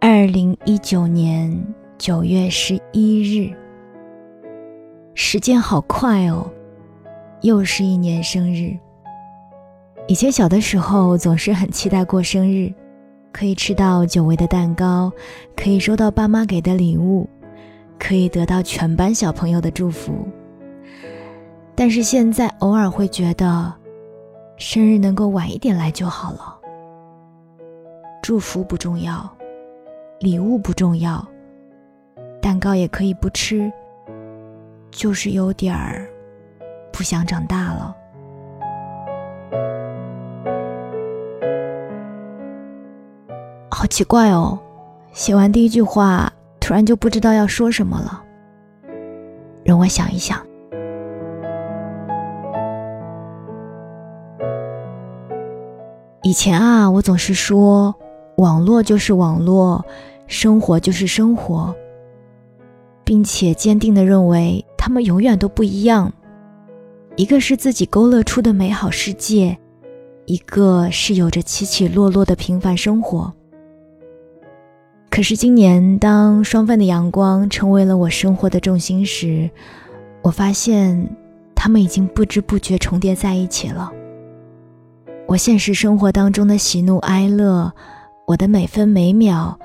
二零一九年九月十一日，时间好快哦，又是一年生日。以前小的时候总是很期待过生日，可以吃到久违的蛋糕，可以收到爸妈给的礼物，可以得到全班小朋友的祝福。但是现在偶尔会觉得，生日能够晚一点来就好了。祝福不重要。礼物不重要，蛋糕也可以不吃，就是有点儿不想长大了。好奇怪哦，写完第一句话，突然就不知道要说什么了。让我想一想。以前啊，我总是说。网络就是网络，生活就是生活，并且坚定的认为他们永远都不一样。一个是自己勾勒出的美好世界，一个是有着起起落落的平凡生活。可是今年，当双份的阳光成为了我生活的重心时，我发现他们已经不知不觉重叠在一起了。我现实生活当中的喜怒哀乐。我的每分每秒，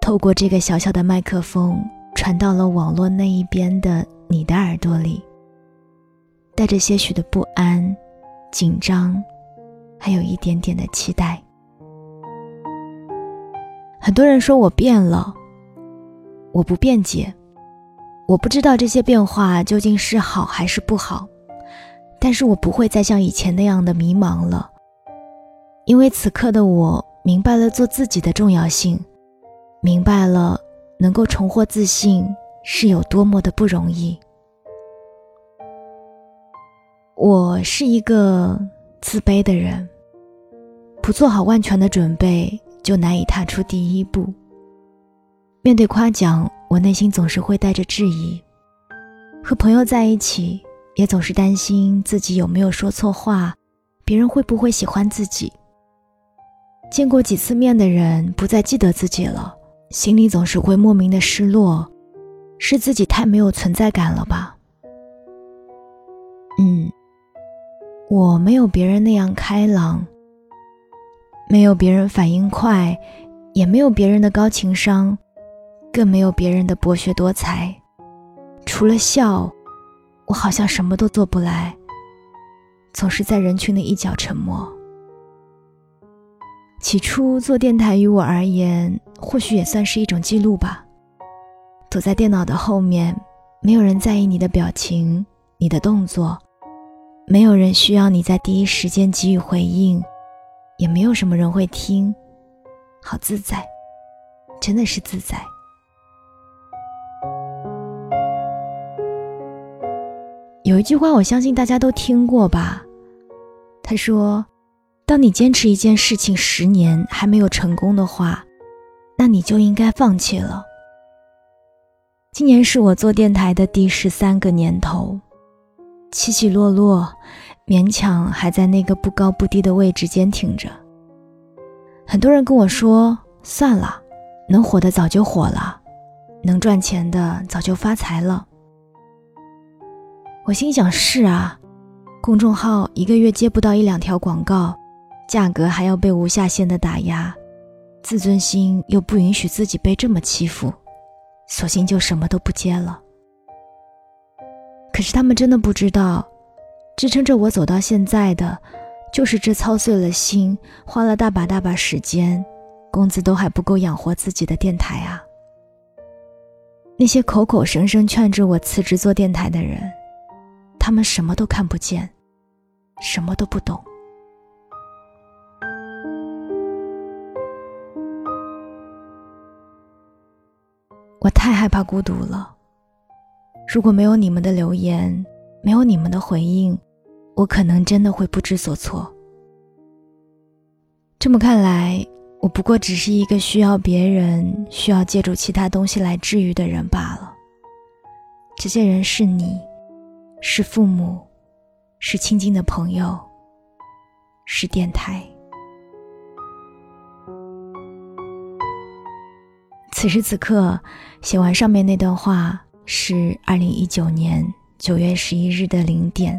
透过这个小小的麦克风，传到了网络那一边的你的耳朵里，带着些许的不安、紧张，还有一点点的期待。很多人说我变了，我不辩解，我不知道这些变化究竟是好还是不好，但是我不会再像以前那样的迷茫了，因为此刻的我。明白了做自己的重要性，明白了能够重获自信是有多么的不容易。我是一个自卑的人，不做好万全的准备就难以踏出第一步。面对夸奖，我内心总是会带着质疑；和朋友在一起，也总是担心自己有没有说错话，别人会不会喜欢自己。见过几次面的人不再记得自己了，心里总是会莫名的失落，是自己太没有存在感了吧？嗯，我没有别人那样开朗，没有别人反应快，也没有别人的高情商，更没有别人的博学多才。除了笑，我好像什么都做不来，总是在人群的一角沉默。起初做电台于我而言，或许也算是一种记录吧。躲在电脑的后面，没有人在意你的表情、你的动作，没有人需要你在第一时间给予回应，也没有什么人会听，好自在，真的是自在。有一句话，我相信大家都听过吧？他说。当你坚持一件事情十年还没有成功的话，那你就应该放弃了。今年是我做电台的第十三个年头，起起落落，勉强还在那个不高不低的位置坚挺着。很多人跟我说：“算了，能火的早就火了，能赚钱的早就发财了。”我心想：“是啊，公众号一个月接不到一两条广告。”价格还要被无下限的打压，自尊心又不允许自己被这么欺负，索性就什么都不接了。可是他们真的不知道，支撑着我走到现在的，就是这操碎了心、花了大把大把时间、工资都还不够养活自己的电台啊！那些口口声声劝着我辞职做电台的人，他们什么都看不见，什么都不懂。我太害怕孤独了。如果没有你们的留言，没有你们的回应，我可能真的会不知所措。这么看来，我不过只是一个需要别人、需要借助其他东西来治愈的人罢了。这些人是你，是父母，是亲近的朋友，是电台。此时此刻，写完上面那段话是二零一九年九月十一日的零点。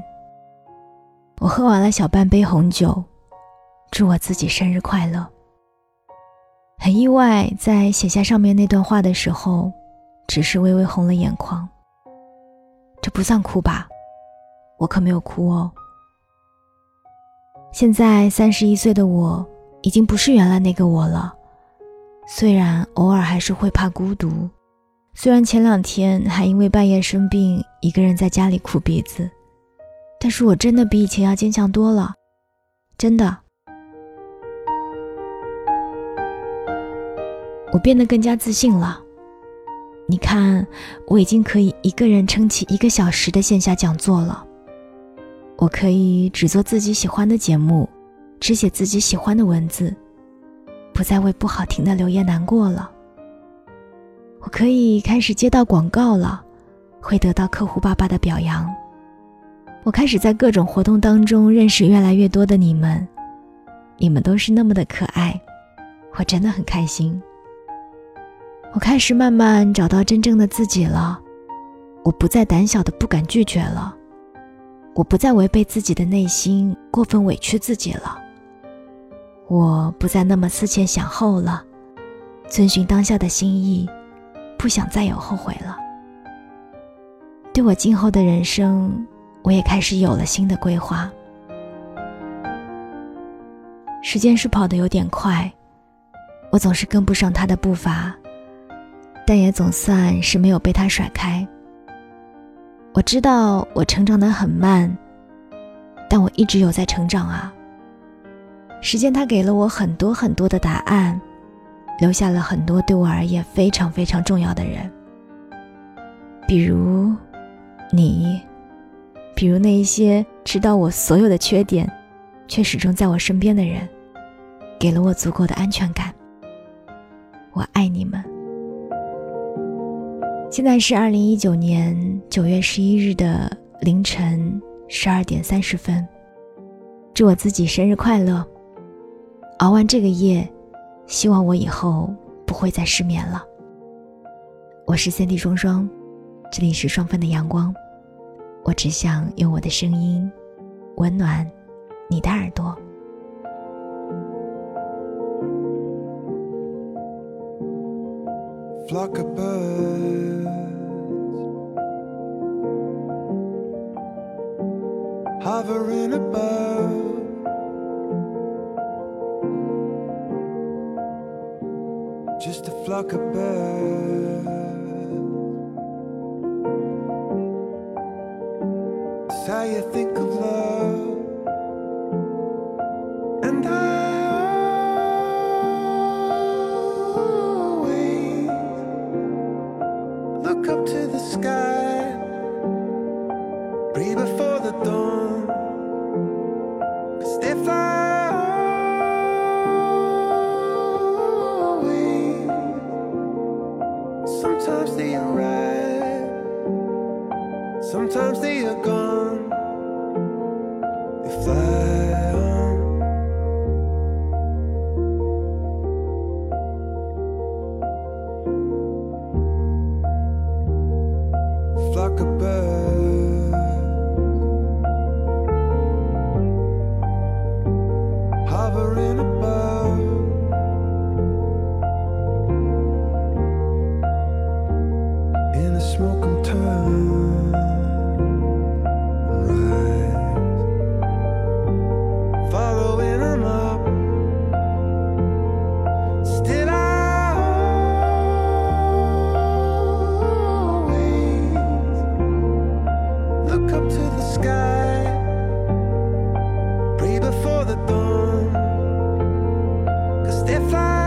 我喝完了小半杯红酒，祝我自己生日快乐。很意外，在写下上面那段话的时候，只是微微红了眼眶。这不算哭吧？我可没有哭哦。现在三十一岁的我，已经不是原来那个我了。虽然偶尔还是会怕孤独，虽然前两天还因为半夜生病，一个人在家里哭鼻子，但是我真的比以前要坚强多了，真的。我变得更加自信了。你看，我已经可以一个人撑起一个小时的线下讲座了。我可以只做自己喜欢的节目，只写自己喜欢的文字，不再为不好听的留言难过了。我可以开始接到广告了，会得到客户爸爸的表扬。我开始在各种活动当中认识越来越多的你们，你们都是那么的可爱，我真的很开心。我开始慢慢找到真正的自己了，我不再胆小的不敢拒绝了，我不再违背自己的内心过分委屈自己了，我不再那么思前想后了，遵循当下的心意，不想再有后悔了。对我今后的人生，我也开始有了新的规划。时间是跑得有点快，我总是跟不上他的步伐。但也总算是没有被他甩开。我知道我成长的很慢，但我一直有在成长啊。时间它给了我很多很多的答案，留下了很多对我而言非常非常重要的人，比如你，比如那一些知道我所有的缺点，却始终在我身边的人，给了我足够的安全感。我爱你们。现在是二零一九年九月十一日的凌晨十二点三十分，祝我自己生日快乐！熬完这个夜，希望我以后不会再失眠了。我是三 D 双双，这里是双份的阳光，我只想用我的声音温暖你的耳朵。flock of birds hovering above. Flock of birds. It's how you think of love, and I. Sometimes before the dawn. Cause they fly.